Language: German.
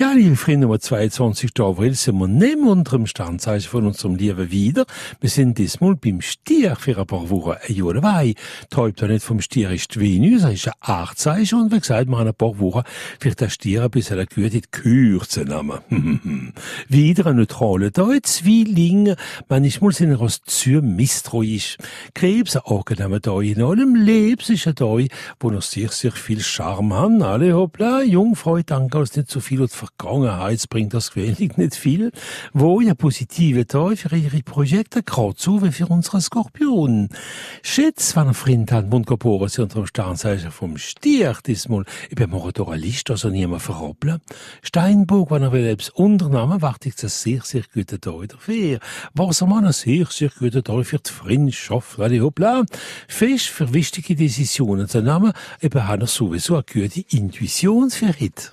Ja, liebe Freunde, am 22. April sind wir nicht unter dem Sternzeichen von unserem Leben wieder. Wir sind diesmal beim Stier für ein paar Wochen ein Jahr dabei. Die Hauptplanet vom Stier ist Venus, er ist ein Achtzeichen und wie gesagt, wir haben ein paar Wochen wird der Stier ein bisschen in die Kürze nehmen. wieder ein neutraler Tag, Zwillinge, manchmal sind wir aus zu misstrauisch. Krebs, ein angenehmer Tag in allem, Lebens ist ein Tag, wo noch sehr, sehr viel Charme haben. Alle hoppla, Jungfrau, danke, dass nicht so viel Vergangenheit bringt das gewöhnlich nicht viel, wo ja positive Teil für ihre Projekte, gerade so wie für unsere Skorpion. Schätz, wenn ein Freund hat, und geboren sind unter dem Sternzeichen vom Stier, diesmal, ich bin mir doch eine Liste, also niemand verroppeln. Steinbock, wenn er will etwas unternehmen, wartet es ein sehr, sehr guter Tag dafür. Wassermann, ein sehr, sehr guter Tag für die Freundschaft, alle hoppla. Fisch, für wichtige Decisionen zu nehmen, eben hat er sowieso eine gute Intuition für heute.